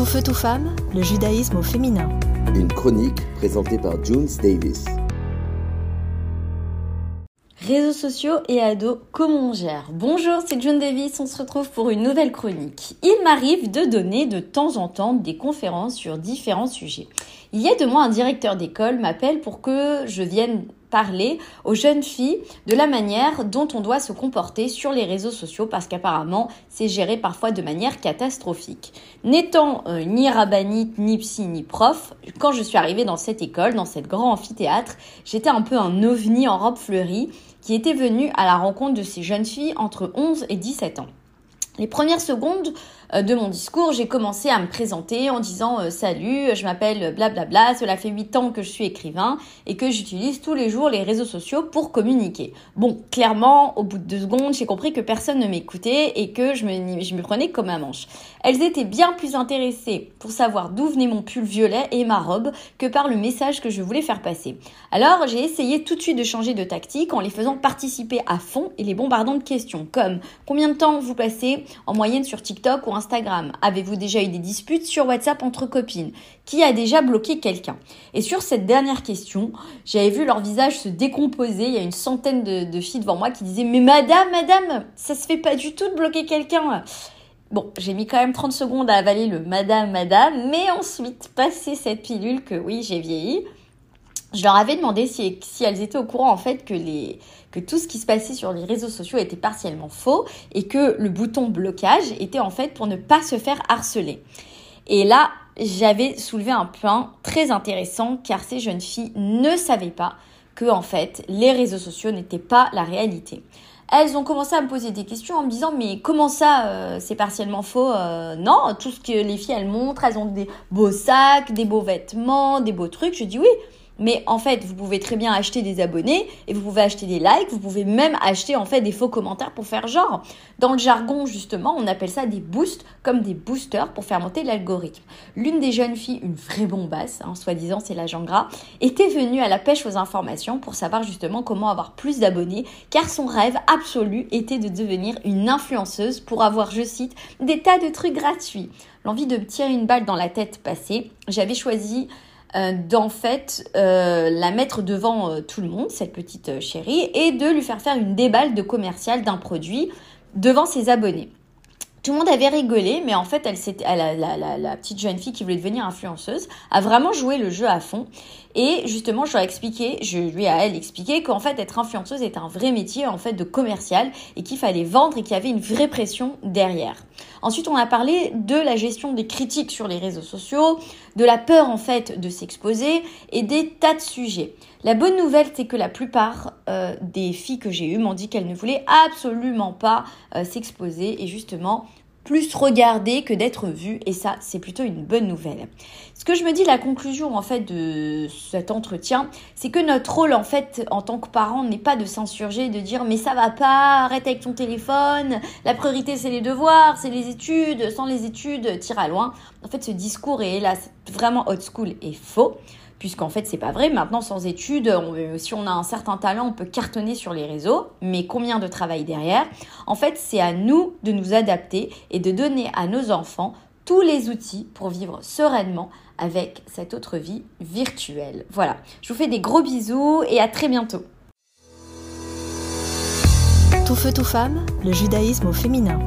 Tout feu, tout femme, le judaïsme au féminin. Une chronique présentée par Junes Davis. Réseaux sociaux et ados, comment on gère? Bonjour, c'est June Davis, on se retrouve pour une nouvelle chronique. Il m'arrive de donner de temps en temps des conférences sur différents sujets. Il y a de moi un directeur d'école m'appelle pour que je vienne parler aux jeunes filles de la manière dont on doit se comporter sur les réseaux sociaux parce qu'apparemment c'est géré parfois de manière catastrophique. N'étant euh, ni rabbinite, ni psy, ni prof, quand je suis arrivée dans cette école, dans cette grand amphithéâtre, j'étais un peu un ovni en robe fleurie qui était venu à la rencontre de ces jeunes filles entre 11 et 17 ans. Les premières secondes euh, de mon discours, j'ai commencé à me présenter en disant euh, salut, je m'appelle blablabla, cela fait 8 ans que je suis écrivain et que j'utilise tous les jours les réseaux sociaux pour communiquer. Bon, clairement, au bout de deux secondes, j'ai compris que personne ne m'écoutait et que je me, je me prenais comme un manche. Elles étaient bien plus intéressées pour savoir d'où venait mon pull violet et ma robe que par le message que je voulais faire passer. Alors, j'ai essayé tout de suite de changer de tactique en les faisant participer à fond et les bombardant de questions comme combien de temps vous passez en moyenne sur TikTok ou Instagram Avez-vous déjà eu des disputes sur WhatsApp entre copines? Qui a déjà bloqué quelqu'un? Et sur cette dernière question, j'avais vu leur visage se décomposer. Il y a une centaine de, filles devant moi qui disaient Mais madame, madame, ça se fait pas du tout de bloquer quelqu'un. Bon, j'ai mis quand même 30 secondes à avaler le madame, madame, mais ensuite, passé cette pilule que oui, j'ai vieilli, je leur avais demandé si, elles étaient au courant en fait que, les, que tout ce qui se passait sur les réseaux sociaux était partiellement faux et que le bouton blocage était en fait pour ne pas se faire harceler. Et là, j'avais soulevé un point très intéressant car ces jeunes filles ne savaient pas que en fait les réseaux sociaux n'étaient pas la réalité. Elles ont commencé à me poser des questions en me disant mais comment ça euh, c'est partiellement faux euh, Non, tout ce que les filles elles montrent, elles ont des beaux sacs, des beaux vêtements, des beaux trucs. Je dis oui, mais en fait, vous pouvez très bien acheter des abonnés et vous pouvez acheter des likes, vous pouvez même acheter en fait des faux commentaires pour faire genre. Dans le jargon, justement, on appelle ça des boosts, comme des boosters pour faire monter l'algorithme. L'une des jeunes filles, une vraie bombasse, hein, soi-disant c'est l'agent gras, était venue à la pêche aux informations pour savoir justement comment avoir plus d'abonnés, car son rêve absolu était de devenir une influenceuse pour avoir, je cite, des tas de trucs gratuits. L'envie de me tirer une balle dans la tête passée, j'avais choisi d'en fait euh, la mettre devant euh, tout le monde, cette petite chérie, et de lui faire faire une déballe de commercial d'un produit devant ses abonnés. Tout le monde avait rigolé, mais en fait, elle, elle la, la, la, petite jeune fille qui voulait devenir influenceuse a vraiment joué le jeu à fond. Et justement, je lui ai expliqué, je lui ai à elle expliqué qu'en fait, être influenceuse est un vrai métier en fait de commercial et qu'il fallait vendre et qu'il y avait une vraie pression derrière. Ensuite, on a parlé de la gestion des critiques sur les réseaux sociaux, de la peur en fait de s'exposer et des tas de sujets. La bonne nouvelle, c'est que la plupart euh, des filles que j'ai eues m'ont dit qu'elles ne voulaient absolument pas euh, s'exposer et justement plus regarder que d'être vues et ça c'est plutôt une bonne nouvelle. Ce que je me dis la conclusion en fait de cet entretien, c'est que notre rôle en fait en tant que parent n'est pas de s'insurger de dire mais ça va pas, arrête avec ton téléphone, la priorité c'est les devoirs, c'est les études, sans les études, tire à loin. En fait ce discours est là vraiment old school et faux puisqu'en fait c'est pas vrai. Maintenant sans études, si on a un certain talent, on peut cartonner sur les réseaux, mais combien de travail derrière? En fait, c'est à nous de nous adapter et de donner à nos enfants tous les outils pour vivre sereinement avec cette autre vie virtuelle. Voilà, je vous fais des gros bisous et à très bientôt. Tout feu, tout femme, le judaïsme au féminin.